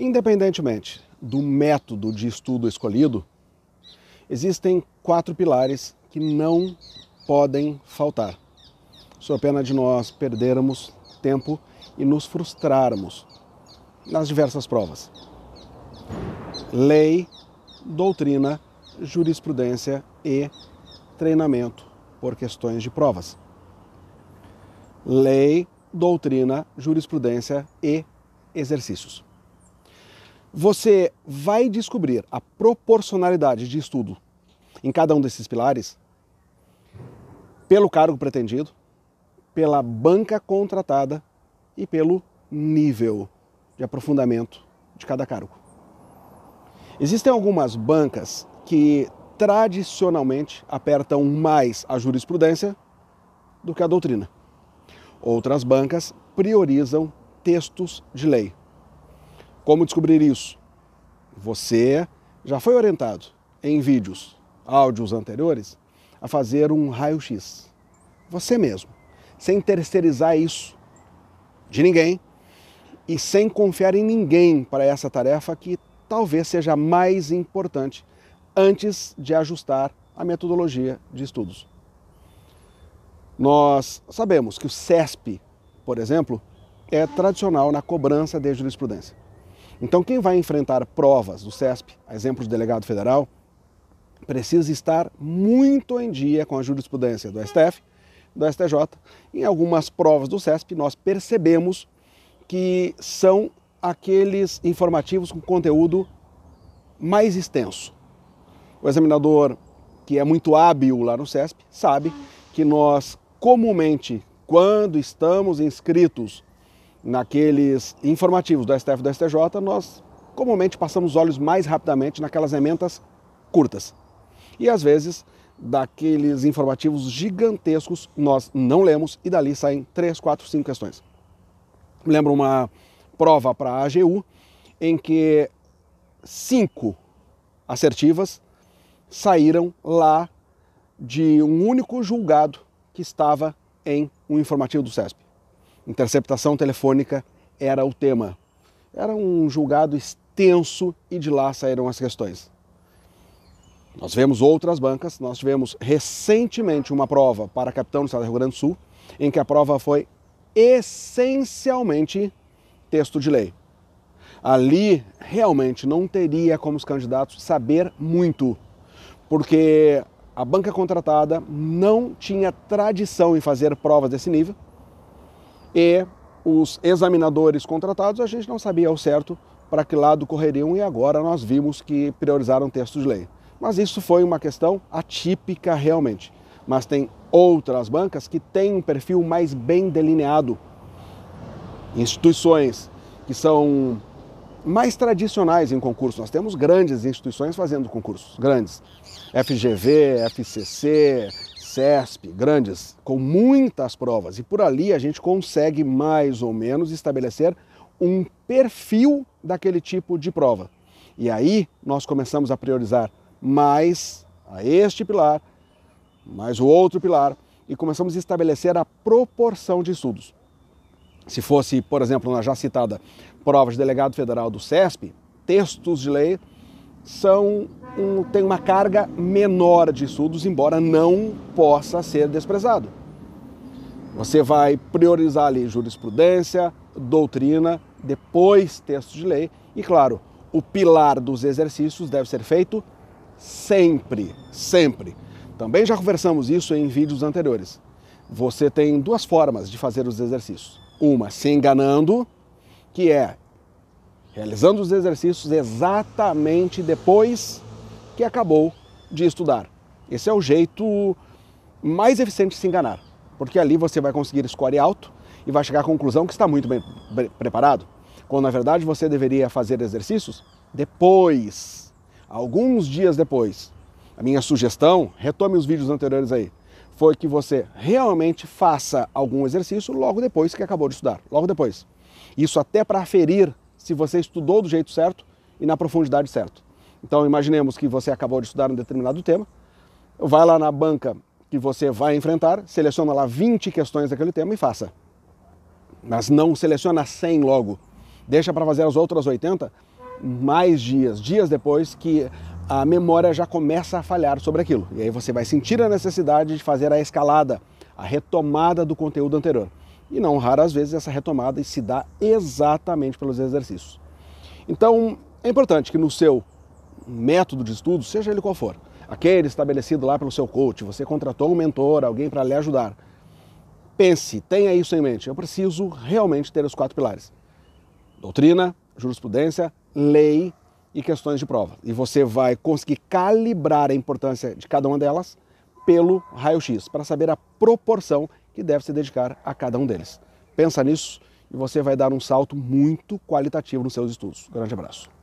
Independentemente do método de estudo escolhido, existem quatro pilares que não podem faltar, sob pena de nós perdermos tempo e nos frustrarmos nas diversas provas. Lei, doutrina, jurisprudência e treinamento por questões de provas. Lei, doutrina, jurisprudência e exercícios. Você vai descobrir a proporcionalidade de estudo em cada um desses pilares pelo cargo pretendido, pela banca contratada e pelo nível de aprofundamento de cada cargo. Existem algumas bancas que tradicionalmente apertam mais a jurisprudência do que a doutrina. Outras bancas priorizam textos de lei. Como descobrir isso? Você já foi orientado em vídeos, áudios anteriores, a fazer um raio-x. Você mesmo, sem terceirizar isso de ninguém e sem confiar em ninguém para essa tarefa que talvez seja mais importante antes de ajustar a metodologia de estudos. Nós sabemos que o CESP, por exemplo, é tradicional na cobrança de jurisprudência. Então, quem vai enfrentar provas do CESP, a exemplo do delegado federal, precisa estar muito em dia com a jurisprudência do STF, do STJ. Em algumas provas do CESP, nós percebemos que são aqueles informativos com conteúdo mais extenso. O examinador que é muito hábil lá no CESP sabe que nós comumente, quando estamos inscritos naqueles informativos do STF e do STJ, nós comumente passamos os olhos mais rapidamente naquelas emendas curtas. E às vezes, daqueles informativos gigantescos, nós não lemos e dali saem três, quatro, cinco questões. Lembro uma prova para a AGU em que cinco assertivas saíram lá de um único julgado que estava em um informativo do CESP. Interceptação telefônica era o tema. Era um julgado extenso e de lá saíram as questões. Nós vemos outras bancas, nós tivemos recentemente uma prova para capitão do Estado do Rio Grande do Sul, em que a prova foi essencialmente texto de lei. Ali realmente não teria como os candidatos saber muito, porque a banca contratada não tinha tradição em fazer provas desse nível e os examinadores contratados a gente não sabia ao certo para que lado correriam e agora nós vimos que priorizaram texto de lei. Mas isso foi uma questão atípica realmente. Mas tem outras bancas que têm um perfil mais bem delineado. Instituições que são mais tradicionais em concurso. Nós temos grandes instituições fazendo concursos, grandes. FGV, FCC, CESP, grandes, com muitas provas. E por ali a gente consegue mais ou menos estabelecer um perfil daquele tipo de prova. E aí nós começamos a priorizar mais a este pilar, mais o outro pilar, e começamos a estabelecer a proporção de estudos. Se fosse, por exemplo, na já citada prova de delegado federal do CESP, textos de lei são um, têm uma carga menor de estudos, embora não possa ser desprezado. Você vai priorizar ali jurisprudência, doutrina, depois texto de lei e, claro, o pilar dos exercícios deve ser feito sempre, sempre. Também já conversamos isso em vídeos anteriores. Você tem duas formas de fazer os exercícios. Uma, se enganando, que é realizando os exercícios exatamente depois que acabou de estudar. Esse é o jeito mais eficiente de se enganar, porque ali você vai conseguir score alto e vai chegar à conclusão que está muito bem preparado, quando na verdade você deveria fazer exercícios depois, alguns dias depois. A minha sugestão, retome os vídeos anteriores aí, foi que você realmente faça algum exercício logo depois que acabou de estudar, logo depois. Isso até para aferir se você estudou do jeito certo e na profundidade certa. Então imaginemos que você acabou de estudar um determinado tema, vai lá na banca que você vai enfrentar, seleciona lá 20 questões daquele tema e faça. Mas não seleciona 100 logo. Deixa para fazer as outras 80 mais dias, dias depois, que a memória já começa a falhar sobre aquilo. E aí você vai sentir a necessidade de fazer a escalada, a retomada do conteúdo anterior. E não raras vezes essa retomada se dá exatamente pelos exercícios. Então, é importante que no seu método de estudo, seja ele qual for, aquele estabelecido lá pelo seu coach, você contratou um mentor, alguém para lhe ajudar, pense, tenha isso em mente. Eu preciso realmente ter os quatro pilares: doutrina, jurisprudência, lei e questões de prova. E você vai conseguir calibrar a importância de cada uma delas pelo raio-x, para saber a proporção que deve se dedicar a cada um deles. Pensa nisso e você vai dar um salto muito qualitativo nos seus estudos. Grande abraço.